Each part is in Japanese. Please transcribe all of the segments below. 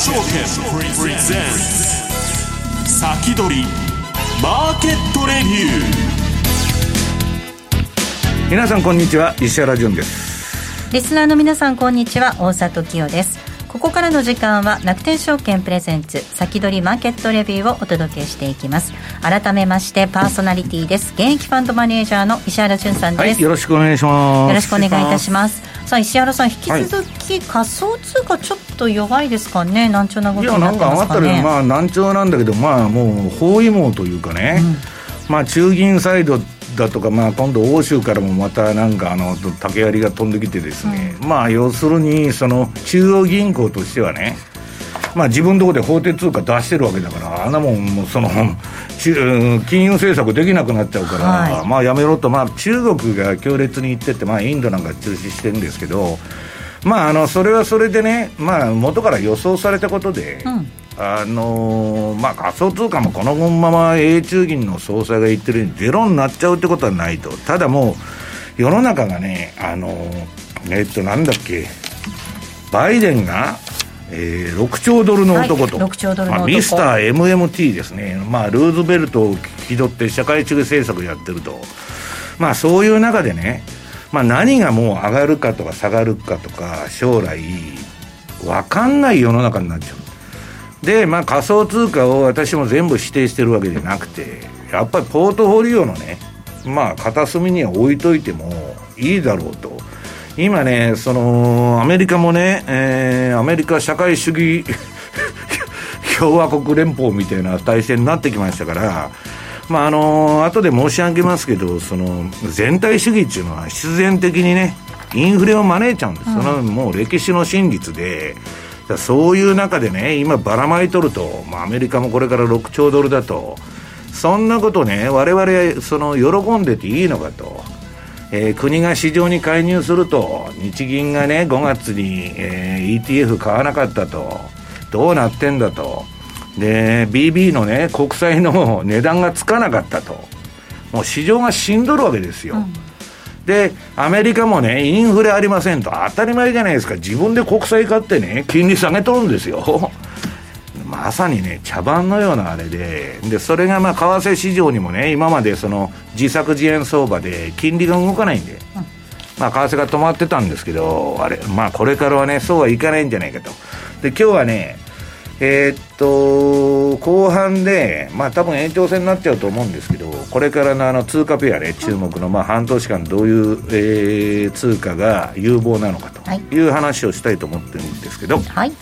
証券プレゼンツ。先取りマーケットレビュー。皆さんこんにちは。石原潤です。リスナーの皆さんこんにちは。大里清です。ここからの時間は楽天証券プレゼンツ先取りマーケットレビューをお届けしていきます。改めましてパーソナリティです。現役ファンドマネージャーの石原潤さんです、はい、よろしくお願いします。よろしくお願いいたしますさあ石原さん引き続き、仮想通貨ちょっと弱いですかね？難聴な動きになってますかね？いやなんかたりまあ難聴なんだけどまあもう包囲網というかね、うん、まあ中銀サイドだとか、まあ、今度、欧州からもまたなんかあの竹槍が飛んできてですね、うん、まあ要するにその中央銀行としてはね、まあ、自分のところで法定通貨出してるわけだから、あんなもん、もその 金融政策できなくなっちゃうから、はい、まあやめろと、まあ、中国が強烈に言ってて、まあ、インドなんか中止してるんですけど、まあ、あのそれはそれでね、まあ元から予想されたことで。うん。あのー、まあ、仮想通貨もこのまま永中銀の総裁が言ってるようにゼロになっちゃうってことはないと、ただもう、世の中がね、あのー、えっと、なんだっけ、バイデンが、えー、6兆ドルの男と、はい、兆ドルのまあ、ミスター MMT ですね、まあ、ルーズベルトを気取って社会主義政策やってると、まあ、そういう中でね、まあ、何がもう上がるかとか下がるかとか、将来、分かんない世の中になっちゃう。で、まあ、仮想通貨を私も全部指定してるわけじゃなくて、やっぱりポートフォリオのね、まあ、片隅には置いといてもいいだろうと。今ね、その、アメリカもね、えー、アメリカ社会主義 共和国連邦みたいな体制になってきましたから、まあ、あの後で申し上げますけど、その、全体主義っていうのは必然的にね、インフレを招いちゃうんです。うん、その、もう歴史の真実で、そういう中でね、今ばらまいとると、まあ、アメリカもこれから6兆ドルだと、そんなことね、我々、その、喜んでていいのかと。えー、国が市場に介入すると、日銀がね、5月に、えー、ETF 買わなかったと、どうなってんだと。で、BB のね、国債の 値段がつかなかったと。もう市場が死んどるわけですよ。うんで、アメリカもね、インフレありませんと、当たり前じゃないですか、自分で国債買ってね、金利下げとるんですよ。まさにね、茶番のようなあれで、で、それがまあ、為替市場にもね、今までその、自作自演相場で、金利が動かないんで、まあ、為替が止まってたんですけど、あれ、まあ、これからはね、そうはいかないんじゃないかと。で、今日はね、えー、っと、後半で、まあ多分延長戦になっちゃうと思うんですけど、これからのあの通貨ペアね、注目の、まあ半年間どういう、えー、通貨が有望なのかという話をしたいと思ってるんですけど。はい。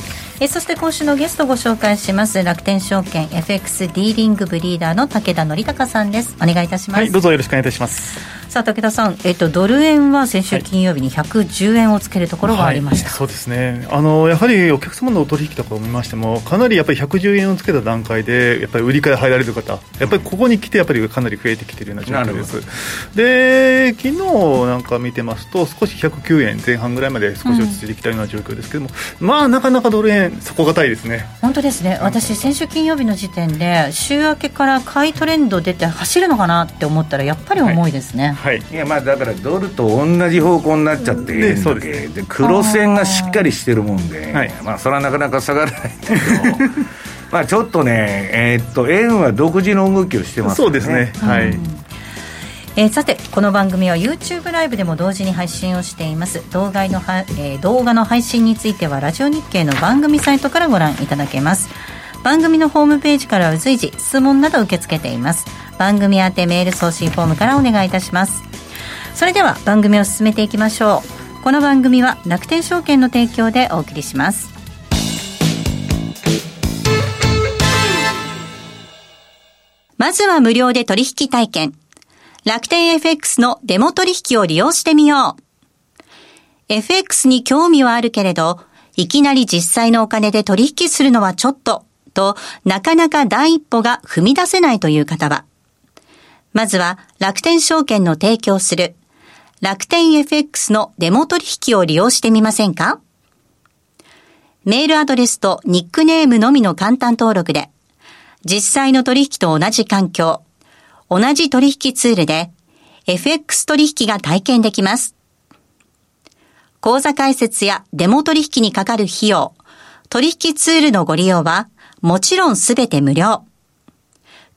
えそして今週のゲストご紹介します楽天証券 FX ディーリングブリーダーの武田則隆さんですお願いいたします、はい、どうぞよろしくお願いいたしますさあ武田さん、えっと、ドル円は先週金曜日に110円をつけるところがありました、はい、そうですね。あのやはりお客様のお取引とかを見ましてもかなりやっぱり110円をつけた段階でやっぱり売り買い入られる方やっぱりここに来てやっぱりかなり増えてきているような状況です。で昨日なんか見てますと少し109円前半ぐらいまで少し落ち着いてきたような状況ですけども、うん、まあなかなかドル円底堅いですね。本当ですね。私先週金曜日の時点で週明けから買いトレンド出て走るのかなって思ったらやっぱり重いですね、はい、はい、いやまあだからドルと同じ方向になっちゃってでそうですで黒線がしっかりしてるもんで、はい、まあそれはなかなか下がらないんだけど。まあちょっとねえー、っと円は独自の動きをしてますね。そうですね。はい、えー、さてこの番組は YouTube ライブでも同時に配信をしています。動画のは、えー、動画の配信についてはラジオ日経の番組サイトからご覧いただけます。番組のホームページからは随時質問など受け付けています番組宛てメール送信フォームからお願いいたします。それでは番組を進めていきましょう。この番組は楽天証券の提供でお送りします。まずは無料で取引体験。楽天 FX のデモ取引を利用してみよう。FX に興味はあるけれどいきなり実際のお金で取引するのはちょっととなかなか第一歩が踏み出せないという方はまずは楽天証券の提供する楽天 FX のデモ取引を利用してみませんか？メールアドレスとニックネームのみの簡単登録で、実際の取引と同じ環境、同じ取引ツールで、FX 取引が体験できます。口座開設やデモ取引にかかる費用、取引ツールのご利用は、もちろんすべて無料。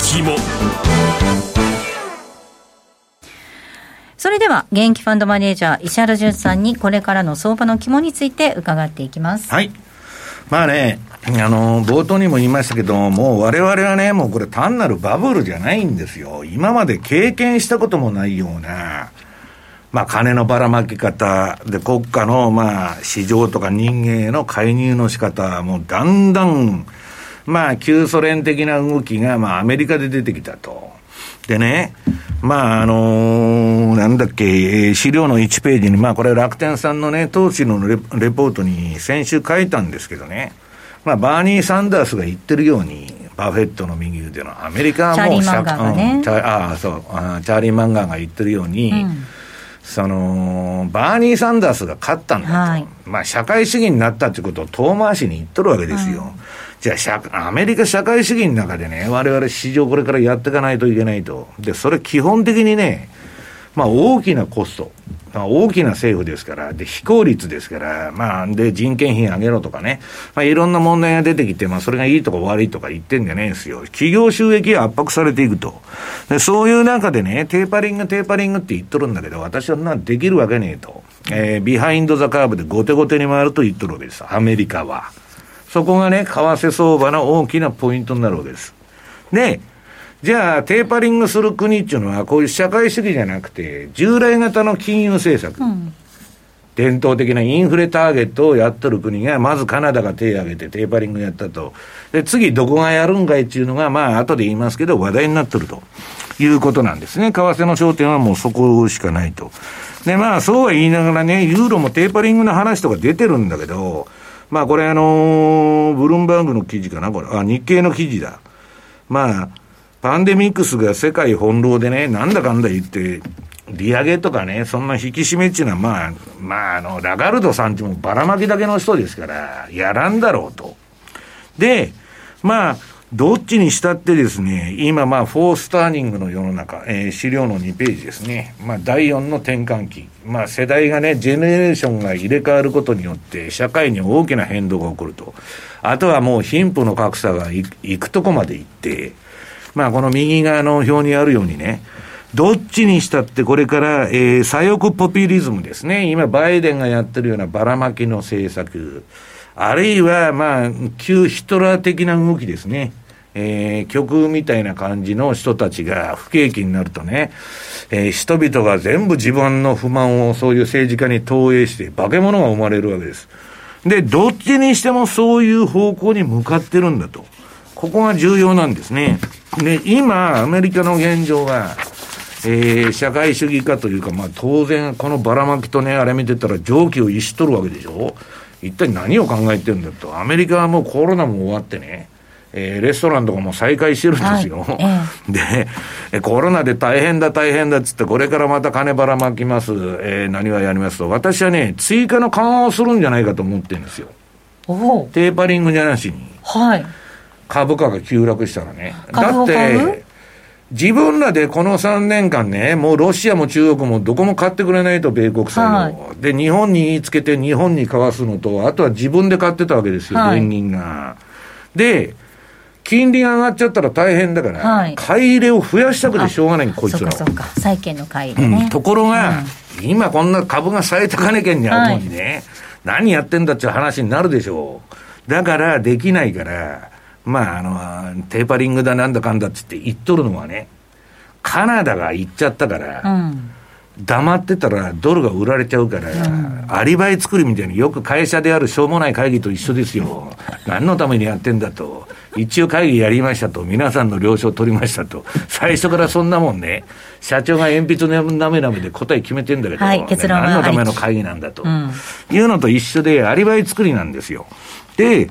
肝それでは現役ファンドマネージャー石原淳さんにこれからの相場の肝について伺っていきます。はい。まあねあの冒頭にも言いましたけどもう我々はねもうこれ単なるバブルじゃないんですよ。今まで経験したこともないようなまあ、金のばらまき方で、国家の、まあ、市場とか人間への介入の仕方、もうだんだん、まあ、旧ソ連的な動きが、まあ、アメリカで出てきたと。でね、まあ、あのー、なんだっけ、資料の1ページに、まあ、これ楽天さんのね、投資のレレポートに先週書いたんですけどね、まあ、バーニー・サンダースが言ってるように、バフェットの右腕のアメリカはもう、チャーリー・マンガーがね、うん、ああ、そうあ、チャーリー・マンガーが言ってるように、うんその、バーニー・サンダースが勝ったんだと。はい、まあ、社会主義になったってことを遠回しに言っとるわけですよ。じゃあ、アメリカ社会主義の中でね、我々市場これからやっていかないといけないと。で、それ基本的にね、まあ、大きなコスト。まあ、大きな政府ですから、で、非効率ですから、まあ、で、人件費上げろとかね、まあ、いろんな問題が出てきて、まあ、それがいいとか悪いとか言ってんじゃないんですよ。企業収益が圧迫されていくと。で、そういう中でね、テーパリング、テーパリングって言っとるんだけど、私はなんできるわけねえと。えー、 behind the curve で後手後手に回ると言っとるわけです。アメリカは。そこがね、為替相場の大きなポイントになるわけです。で、じゃあ、テーパリングする国っていうのは、こういう社会主義じゃなくて、従来型の金融政策、うん、伝統的なインフレターゲットをやっとる国が、まずカナダが手を挙げてテーパリングやったと。で、次どこがやるんかいっていうのが、まあ、後で言いますけど、話題になっとるということなんですね。為替の焦点はもうそこしかないと。で、まあ、そうは言いながらね、ユーロもテーパリングの話とか出てるんだけど、まあ、これあの、ブルームバーグの記事かな、これ。あ、日経の記事だ。まあ、パンデミックスが世界翻弄でね、なんだかんだ言って、利上げとかね、そんな引き締めっていうのは、まあ、まあ、あの、ラガルドさんってもばらまきだけの人ですから、やらんだろうと。で、まあ、どっちにしたってですね、今まあ、フォースターニングの世の中、えー、資料の2ページですね。まあ、第4の転換期。まあ、世代がね、ジェネレーションが入れ替わることによって、社会に大きな変動が起こると。あとはもう貧富の格差がいくとこまでいって、まあ、この右側の表にあるようにね、どっちにしたってこれから、えー、左翼ポピュリズムですね。今、バイデンがやってるようなばらまきの政策。あるいは、まあ、旧ヒトラー的な動きですね。えー、極右みたいな感じの人たちが不景気になるとね、えー、人々が全部自分の不満をそういう政治家に投影して、化け物が生まれるわけです。で、どっちにしてもそういう方向に向かってるんだと。ここが重要なんですね。で、今、アメリカの現状は、えー、社会主義化というか、まあ当然、このばらまきとね、あれ見てたら蒸気を逸しとるわけでしょ一体何を考えてるんだと。アメリカはもうコロナも終わってね、えー、レストランとかも再開してるんですよ。はいえ で、コロナで大変だ大変だっつって、これからまた金ばらまきます、えー、何はやりますと、私はね、追加の緩和をするんじゃないかと思ってるんですよ。テーパリングじゃなしに。はい。株価が急落したらね。だって、自分らでこの3年間ね、もうロシアも中国もどこも買ってくれないと、米国債を、はい、で、日本に言いつけて日本に買わすのと、あとは自分で買ってたわけですよ、はい、連銀が。で、金利が上がっちゃったら大変だから、はい、買い入れを増やしたくてしょうがない、こいつらそうか、債券の買い入れね。うん、ところが、うん、今こんな株が最高値圏にあるのにね、何やってんだっていう話になるでしょう。だから、できないから、まあ、あの、テーパリングだなんだかんだって言って言っとるのはね、カナダが行っちゃったから、うん黙ってたらドルが売られちゃうから、うん、アリバイ作るみたいによく会社であるしょうもない会議と一緒ですよ。何のためにやってんだと。一応会議やりましたと。皆さんの了承取りましたと。最初からそんなもんね、社長が鉛筆なめなめで答え決めてんだけど、はい、結論何のための会議なんだと、うん、いうのと一緒でアリバイ作りなんですよ。で、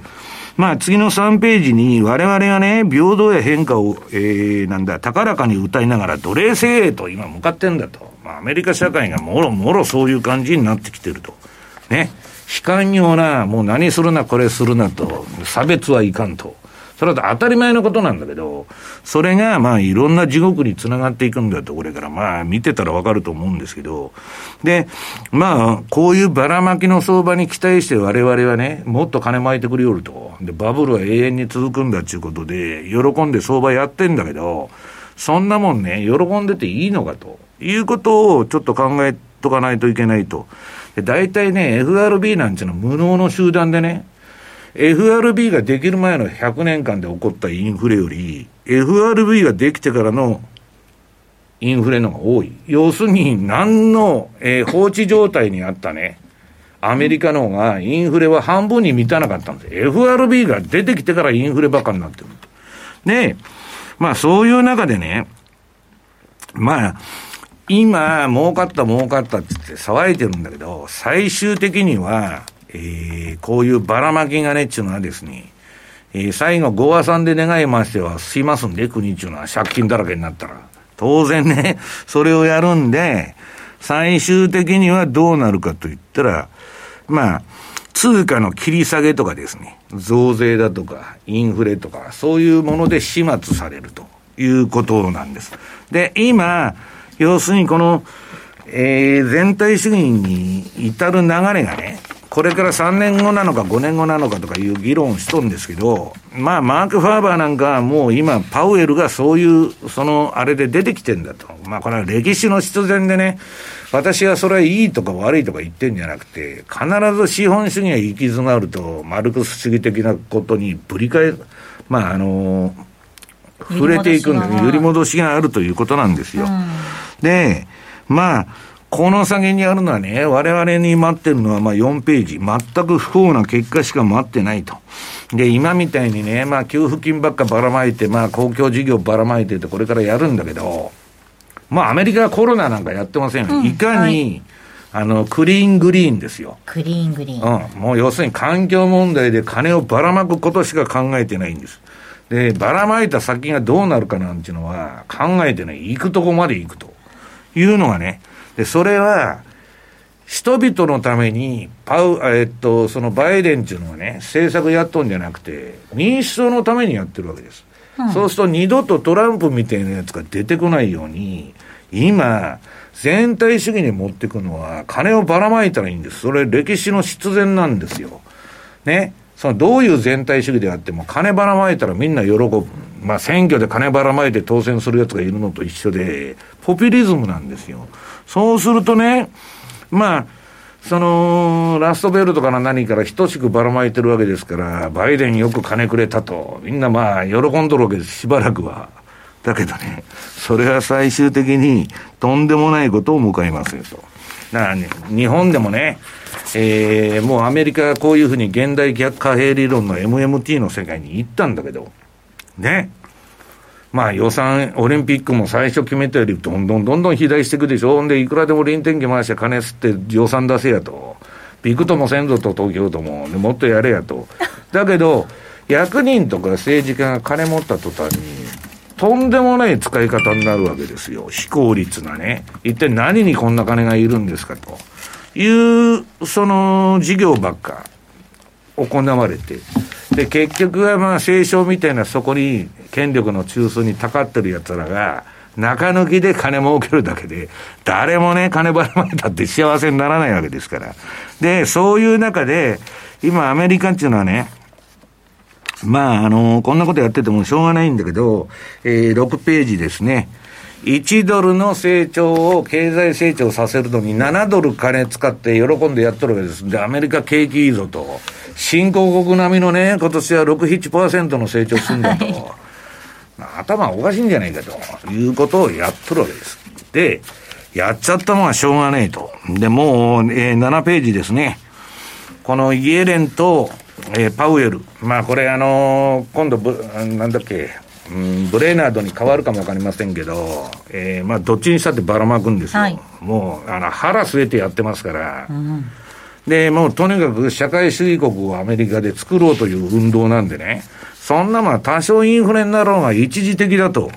まあ次の3ページに我々がね、平等や変化を、えー、なんだ、高らかに歌いながら奴隷制へと今向かってんだと。まあアメリカ社会がもろもろそういう感じになってきてると。ね。悲観ような、もう何するな、これするなと、差別はいかんと。それは当たり前のことなんだけど、それがまあいろんな地獄につながっていくんだと、これからまあ見てたらわかると思うんですけど、で、まあこういうばらまきの相場に期待して我々はね、もっと金巻いてくれよると。で、バブルは永遠に続くんだっていうことで、喜んで相場やってんだけど、そんなもんね、喜んでていいのかということをちょっと考えとかないといけないと。大体ね、FRB なんていうのは無能の集団でね、FRB ができる前の100年間で起こったインフレより、FRB ができてからのインフレのが多い。要するに、何の、えー、放置状態にあったね、アメリカの方がインフレは半分に満たなかったんです。FRB が出てきてからインフレばかになってる。で、まあそういう中でね、まあ、今、儲かった儲かったって言って騒いでるんだけど、最終的には、えー、こういうばらまきがねっていうのはですね、えー、最後、ご和算で願いましては、すいますんで、国っていうのは借金だらけになったら。当然ね、それをやるんで、最終的にはどうなるかといったら、まあ、通貨の切り下げとかですね、増税だとか、インフレとか、そういうもので始末されるということなんです。で、今、要するにこの、えー、全体主義に至る流れがね、これから3年後なのか5年後なのかとかいう議論をしとるんですけど、まあ、マーク・ファーバーなんかはもう今、パウエルがそういう、その、あれで出てきてんだと。まあ、これは歴史の必然でね、私はそれはいいとか悪いとか言ってんじゃなくて、必ず資本主義が行き詰まると、マルクス主義的なことにぶり返、まあ、あの、触れていくんで、揺り戻しがあるということなんですよ。うん、で、まあ、この先にあるのはね、我々に待ってるのはまあ4ページ。全く不幸な結果しか待ってないと。で、今みたいにね、まあ給付金ばっかばらまいて、まあ公共事業ばらまいてってこれからやるんだけど、まあアメリカはコロナなんかやってませんよ。うん、いかに、はい、あの、クリーングリーンですよ。クリーングリーン。うん。もう要するに環境問題で金をばらまくことしか考えてないんです。で、ばらまいた先がどうなるかなんていうのは考えてない。行くとこまで行くというのがね、で、それは、人々のために、パウ、えっと、そのバイデンっていうのはね、政策やっとんじゃなくて、民主党のためにやってるわけです。うん、そうすると二度とトランプみたいなやつが出てこないように、今、全体主義に持っていくのは、金をばらまいたらいいんです。それ歴史の必然なんですよ。ね。そのどういう全体主義であっても、金ばらまいたらみんな喜ぶ。まあ選挙で金ばらまいて当選するやつがいるのと一緒で、ポピュリズムなんですよ。そうするとね、まあ、その、ラストベルとかの何から等しくばらまいてるわけですから、バイデンよく金くれたと、みんなまあ、喜んどるわけです、しばらくは。だけどね、それは最終的にとんでもないことを迎えますよと。だからね、日本でもね、えー、もうアメリカがこういうふうに現代逆貨幣理論の MMT の世界に行ったんだけど、ね、まあ予算、オリンピックも最初決めたよりどんどんどんどん肥大していくでしょ。ほんで、いくらでも臨転機回して金吸って予算出せやと。ビクともせんぞと東京都も。もっとやれやと。だけど、役人とか政治家が金持った途端に、とんでもない使い方になるわけですよ。非効率なね。一体何にこんな金がいるんですかと。いう、その事業ばっか行われて。で、結局はまあ、清少みたいなそこに権力の中枢にたかってる奴らが、中抜きで金儲けるだけで、誰もね、金ばらまいたって幸せにならないわけですから。で、そういう中で、今アメリカっていうのはね、まあ、あの、こんなことやっててもしょうがないんだけど、えー、6ページですね。1ドルの成長を、経済成長させるのに7ドル金使って喜んでやっとるわけです。で、アメリカ景気いいぞと。新興国並みのね、今年は6、7%の成長するんだと。はい、頭おかしいんじゃないかということをやっとるわけです。で、やっちゃったのはしょうがないと。で、もう、えー、7ページですね。このイエレンと、えー、パウエル。まあこれあのー、今度ぶ、なんだっけ、うん、ブレーナードに変わるかもわかりませんけど、えー、まあどっちにしたってばらまくんですよ。はい、もう、あの、腹据えてやってますから。うん、で、もうとにかく社会主義国をアメリカで作ろうという運動なんでね、そんなまあ多少インフレになろうが一時的だと。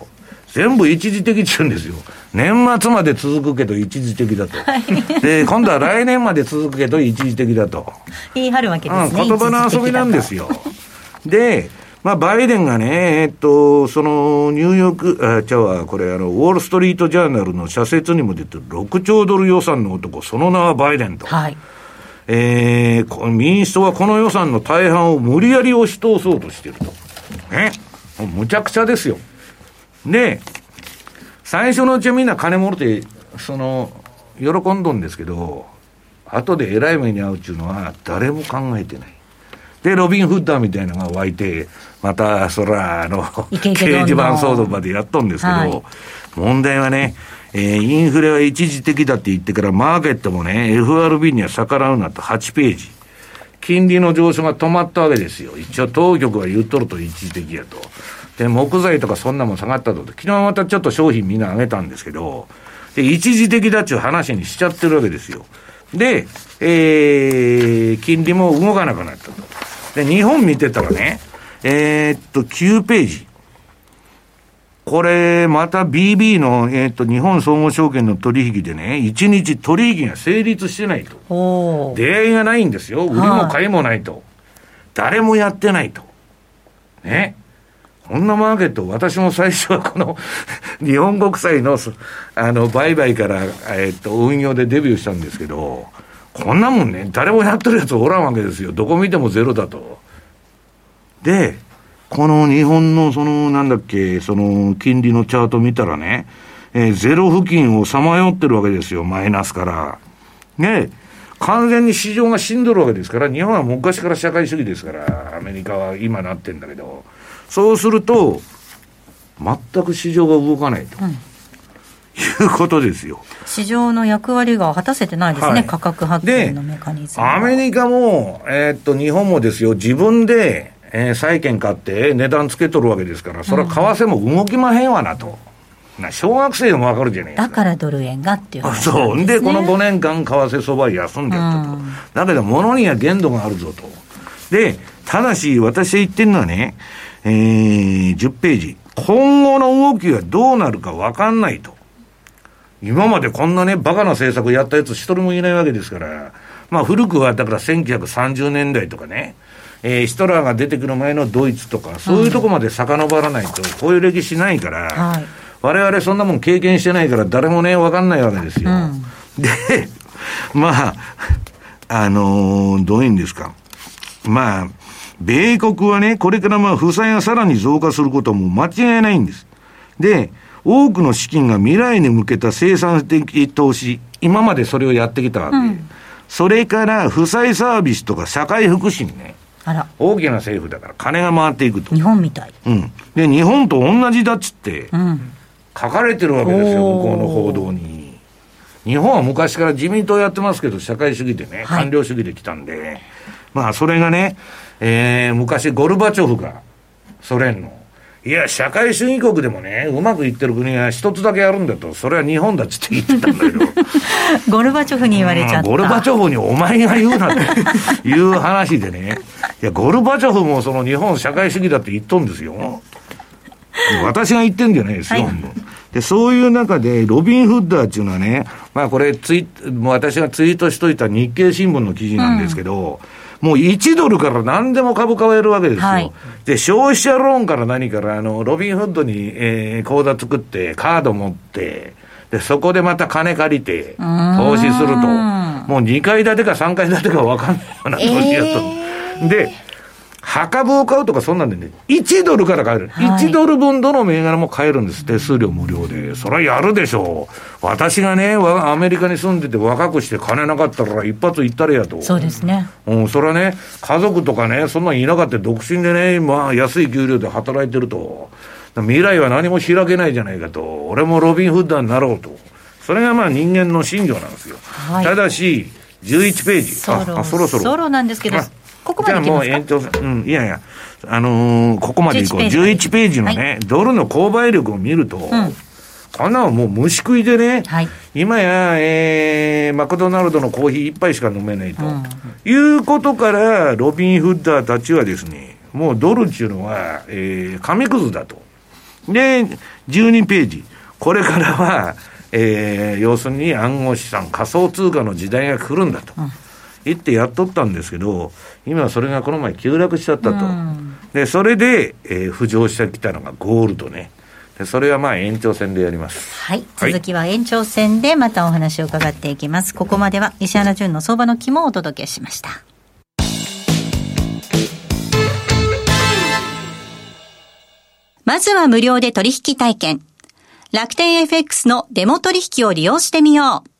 全部一時的って言うんですよ。年末まで続くけど一時的だと。はい、で、今度は来年まで続くけど一時的だと。言い張るわけですね。うん、言葉の遊びなんですよ。で、まあ、バイデンがね、えっと、その、ニューヨーク、あ、ちゃうわ、これ、あの、ウォール・ストリート・ジャーナルの社説にも出てる6兆ドル予算の男、その名はバイデンと。はい。えー、民主党はこの予算の大半を無理やり押し通そうとしてると。ね。むちゃくちゃですよ。で、最初のうちはみんな金もろて、その、喜んどんですけど、後で偉い目に遭うっていうのは誰も考えてない。で、ロビン・フッダーみたいなのが湧いて、また、そら、あの、掲示板騒動までやっとんですけど、はい、問題はね、えー、インフレは一時的だって言ってから、マーケットもね、FRB には逆らうなと8ページ。金利の上昇が止まったわけですよ。一応当局は言っとると一時的やと。で、木材とかそんなもん下がったと。昨日またちょっと商品みんな上げたんですけど、で、一時的だっちゅう話にしちゃってるわけですよ。で、えー、金利も動かなくなったと。で、日本見てたらね、えー、っと、9ページ。これ、また BB の、えー、っと、日本総合証券の取引でね、1日取引が成立してないと。出会いがないんですよ。売りも買いもないと。誰もやってないと。ね。こんなマーケット、私も最初はこの 日本国債の、あの、売買から、えっと、運用でデビューしたんですけど、こんなもんね、誰もやってるやつおらんわけですよ。どこ見てもゼロだと。で、この日本のその、なんだっけ、その、金利のチャート見たらね、えー、ゼロ付近をさまよってるわけですよ、マイナスから。ね、完全に市場が死んどるわけですから、日本は昔から社会主義ですから、アメリカは今なってんだけど、そうすると、全く市場が動かないと。うんいうことですよ市場の役割が果たせてないですね、はい、価格発展のメカニズムアメリカも、えー、っと日本もですよ、自分で、えー、債券買って値段つけとるわけですから、それは為替も動きまへんわなと。うん、小学生でもわかるじゃないですか。だからドル円がっていう話、ね、そう。で、この5年間、為替相場休んでやったと。うん、だけど、物には限度があるぞと。で、ただし、私が言ってるのはね、えー、10ページ。今後の動きがどうなるか分かんないと。今までこんなね、バカな政策やったやつ一人もいないわけですから、まあ古くはだから1930年代とかね、えー、ヒトラーが出てくる前のドイツとか、そういうとこまで遡らないと、こういう歴史ないから、はい、我々そんなもん経験してないから誰もね、分かんないわけですよ。うん、で、まあ、あのー、どういうんですか。まあ、米国はね、これからまあ負債がさらに増加することも間違いないんです。で、多くの資金が未来に向けた生産的投資、今までそれをやってきたわけ。うん、それから負債サービスとか社会福祉にね、大きな政府だから金が回っていくと。日本みたい。うん。で、日本と同じだっつって、書かれてるわけですよ、向こうの報道に。日本は昔から自民党やってますけど、社会主義でね、官僚主義で来たんで、はい、まあ、それがね、えー、昔ゴルバチョフが、ソ連の、いや、社会主義国でもね、うまくいってる国が一つだけあるんだと、それは日本だっつって言ってたんだけど。ゴルバチョフに言われちゃった。ゴルバチョフにお前が言うなと いう話でね。いや、ゴルバチョフもその日本社会主義だって言っとんですよ。私が言ってんじゃないですよ。はい、で、そういう中で、ロビン・フッダーっていうのはね、まあこれツイ、私がツイートしといた日経新聞の記事なんですけど、うんもう1ドルから何でも株買えるわけですよ。はい、で、消費者ローンから何から、あの、ロビンフッドに、えー、口座作って、カード持って、で、そこでまた金借りて、投資すると、もう2階建てか3階建てか分かんないような投資やった、えー、で、墓部を買うとかそんなんでね、1ドルから買える。はい、1ドル分どの銘柄も買えるんです。手数料無料で。それはやるでしょう。私がね、アメリカに住んでて若くして金なかったら一発行ったれやと。そうですね。うん、それはね、家族とかね、そんなんいなかった独身でね、まあ安い給料で働いてると。未来は何も開けないじゃないかと。俺もロビン・フッダーになろうと。それがまあ人間の信条なんですよ。はい、ただし、11ページ。そろあ、そろそろ。そろなんですけど、ここまでじゃあもう延長、うん、いやいや、あのー、ここまでいこう。11ページのね、はい、ドルの購買力を見ると、うん、こんなのもう虫食いでね、はい、今や、えー、マクドナルドのコーヒー一杯しか飲めないと、うん、いうことから、ロビン・フッダーたちはですね、もうドルっていうのは、えー、紙くずだと。で、12ページ。これからは、えー、要するに暗号資産、仮想通貨の時代が来るんだと。うん言ってやっとったんですけど、今それがこの前急落しちゃったと。で、それで、えー、浮上してきたのがゴールドね。で、それはまあ延長戦でやります。はい。続きは延長戦でまたお話を伺っていきます。ここまでは石原淳の相場の肝をお届けしました。まずは無料で取引体験。楽天 FX のデモ取引を利用してみよう。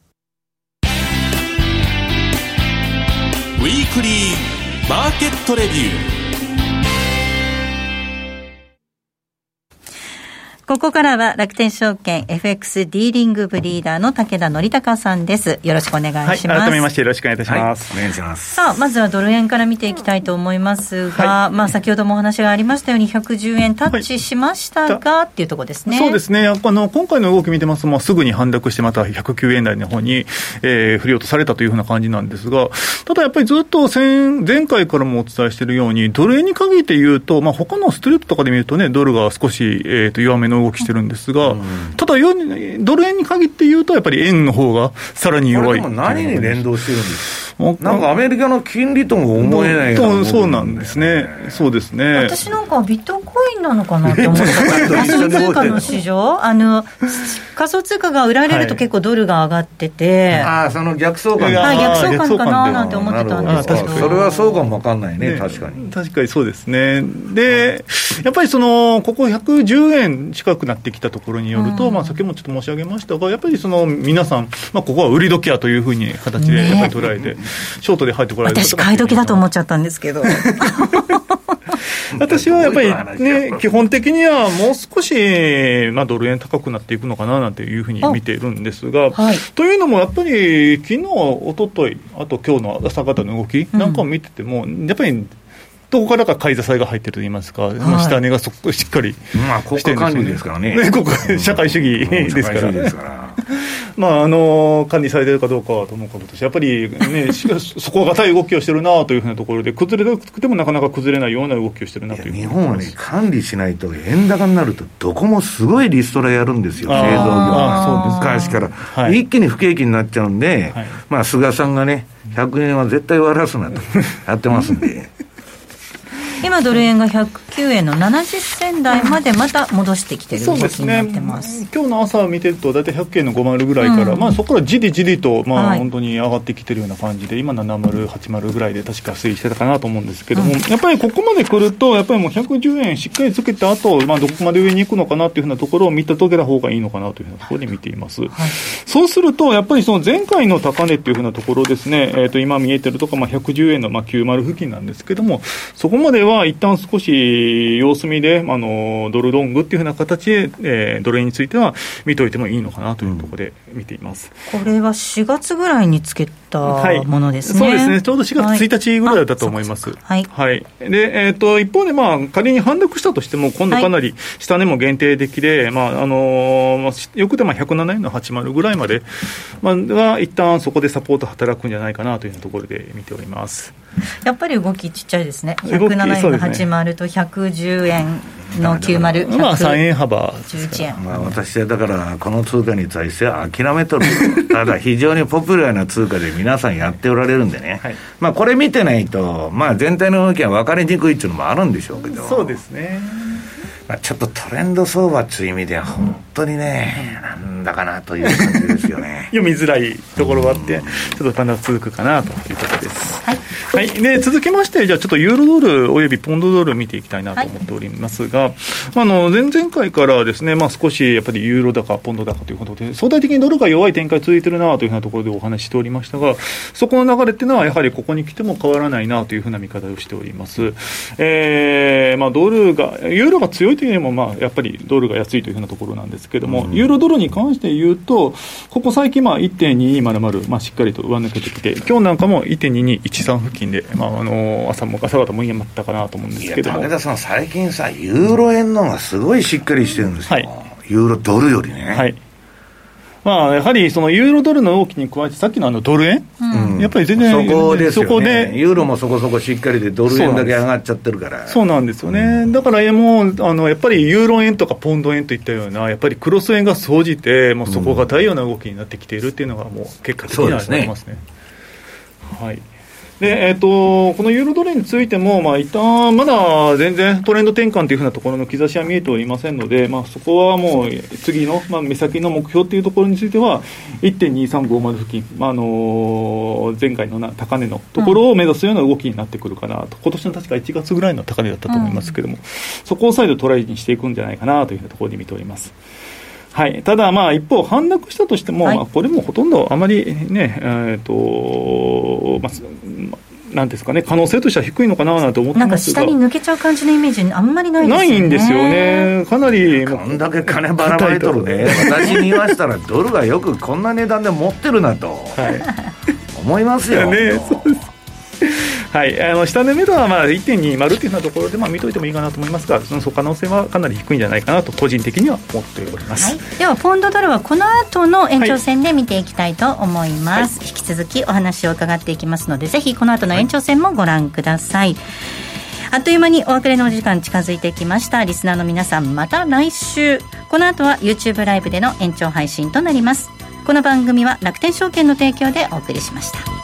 ウィークリーマーケットレビュー。ここからは楽天証券 FX ディーリングブリーダーの武田則隆さんです。よろしくお願いします。はい、改めましてよろしくお願いいたします。はい、お願いします。さあ、まずはドル円から見ていきたいと思いますが、はい、まあ先ほどもお話がありましたように110円タッチしましたが、はい、っていうところですね。そうですね。あの、今回の動き見てますと、もうすぐに反落してまた109円台の方に、えー、振り落とされたというふうな感じなんですが、ただやっぱりずっと前前回からもお伝えしているように、ドル円に限って言うと、まあ他のストレートとかで見るとね、ドルが少し、えー、と弱めの動きしてるんですが、が、ただ、ドル円に限って言うと、やっぱり円の方がさらに弱い。何に連動してるんですか？なんかアメリカの金利とも思えないとそうなんですね、そうですね。私なんかビットコインなのかなって思った 仮想通貨の市場、あの仮想通貨が売られると結構ドルが上がってて、はい、ああ、その逆相関はい、逆相関かななんて思ってたんですけど、それはそうかも分かんないね、ね。確かに。確かにそうですね、で、やっぱりそのここ110円近くなってきたところによると、うん、まあ、先もちょっと申し上げましたが、やっぱりその皆さん、まあ、ここは売り時やというふうに形でやっぱり捉えて、ね、ショートで入ってこられる私、買い時だと思っちゃったんですけど。私はやっぱりね、基本的にはもう少し、まあ、ドル円高くなっていくのかななんていうふうに見ているんですが、はい、というのもやっぱり、昨日一昨日あと今日の朝方の動きなんかを見てても、うん、やっぱりどこからか買い支えが入ってると言いますか、はい、下値がそしっかりまあ、国家管理ですからね。ね国家社会主義ですから。まあ、あの管理されてるかどうかはともかくとして、やっぱりね、しかしそこが硬い動きをしてるなというふうなところで、崩れなくてもなかなか崩れないような動きをしてるなという。日本はね、管理しないと、円高になると、どこもすごいリストラやるんですよ、製造業、昔から、はい、一気に不景気になっちゃうんで、はい、まあ、菅さんがね、100円は絶対割らすなとやってますんで。今ドル円が109円の70銭台までまた戻してきてる動きになってます、ね、今日の朝見てると大体100円の50ぐらいから、うん、まあ、そこからじりじりと、まあ、本当に上がってきてるような感じで今70、80ぐらいで確か推移してたかなと思うんですけども、うん、やっぱりここまで来るとやっぱりもう110円しっかりつけた後、まあどこまで上に行くのかなというふうなところを見たとけた方がいいのかなというふうなところで見ています、はい、そうするとやっぱりその前回の高値っていうふうなところですね、えー、と今見えてるところ、まあ、110円のまあ90付近なんですけどもそこまでは一旦少し様子見で、あのドルロングっていうふうな形で、えー、ドル円については見といてもいいのかなというところで見ています、うん、これは4月ぐらいにつけたものですね、はい、そうですね、ちょうど4月1日ぐらいだと思います。はい、はい、でえーと、一方で、まあ、仮に反落したとしても、今度かなり下値も限定的で、はい、まああのー、よくても107円の80ぐらいまで、まあ、は一旦そこでサポート働くんじゃないかなというところで見ております。やっぱり動きちっちゃいですね、107円の80と110円の90、まあ3円幅11円、まあ、私はだから、この通貨に対しては諦めとる、ただ非常にポピュラーな通貨で皆さんやっておられるんでね、はい、まあこれ見てないと、まあ、全体の動きは分かりにくいっていうのもあるんでしょうけど。そうですね。まあ、ちょっとトレンド相場という意味では、本当にね、なんだかなという感じですよね。読みづらいところがあって、ちょっとまだ続くかなということです。はい。はい、で続きまして、じゃあちょっとユーロドルおよびポンドドル見ていきたいなと思っておりますが、はい、あの前々回からですね、まあ、少しやっぱりユーロ高、ポンド高ということで、相対的にドルが弱い展開続いてるなというふうなところでお話ししておりましたが、そこの流れっていうのは、やはりここに来ても変わらないなというふうな見方をしております。えーまあ、ドルが、ユーロが強いというよりも、まあ、やっぱりドルが安いというふうなところなんですけども、うん、ユーロドルに関して言うと、ここ最近、まあ、1.2200、まあ、しっかりと上抜けてきて、今日なんかも1.2213付近近で、まあ、あの朝も朝方も言えまったかなと思うんですけど武田さん、最近さ、ユーロ円のがすごいしっかりしてるんですよ、はい、ユーロドルよりね。はい。まあ、やはりそのユーロドルの動きに加えて、さっきのあのドル円、うん、やっぱり全然、そこですよ、ね、そこで、ユーロもそこそこしっかりで、ドル円だけ上がっちゃってるから。そうなんですよね、うん、だからもうあのやっぱりユーロ円とかポンド円といったような、やっぱりクロス円が生じて、もうそこが大様な動きになってきているっていうのが、もう結果的にはありますね。すね。はいで、えっ、ー、と、このユーロドルについても、まあ、一旦まだ全然トレンド転換というふうなところの兆しは見えておりませんので、まあ、そこはもう次の、まあ、目先の目標というところについては、1.2350付近、まあ、あの前回のな高値のところを目指すような動きになってくるかなと、今年の確か1月ぐらいの高値だったと思いますけれども、うん、そこを再度トライにしていくんじゃないかなというふうなところに見ております。はい、ただ、まあ、一方、反落したとしても、はい、これもほとんどあまりね、えーとまあ、なんですかね、可能性としては低いのかなと思ってますが。なんか下に抜けちゃう感じのイメージ、あんまりないですよね。ないんですよね、かなり。こんだけ金ばらまいとるね、私に言わしたら、ドルがよくこんな値段で持ってるなと、はい、思いますよ。ね、そうですはい、あの下値目処はまあ1.20っていうようなところでまあ見といてもいいかなと思いますが、その可能性はかなり低いんじゃないかなと、個人的には思っております、はい、では、ポンドドルはこの後の延長戦で見ていきたいと思います、はい、引き続きお話を伺っていきますので、ぜひこの後の延長戦もご覧ください。あっという間にお別れのお時間近づいてきました。リスナーの皆さんまた来週。この後は YouTube ライブでの延長配信となります。この番組は楽天証券の提供でお送りしました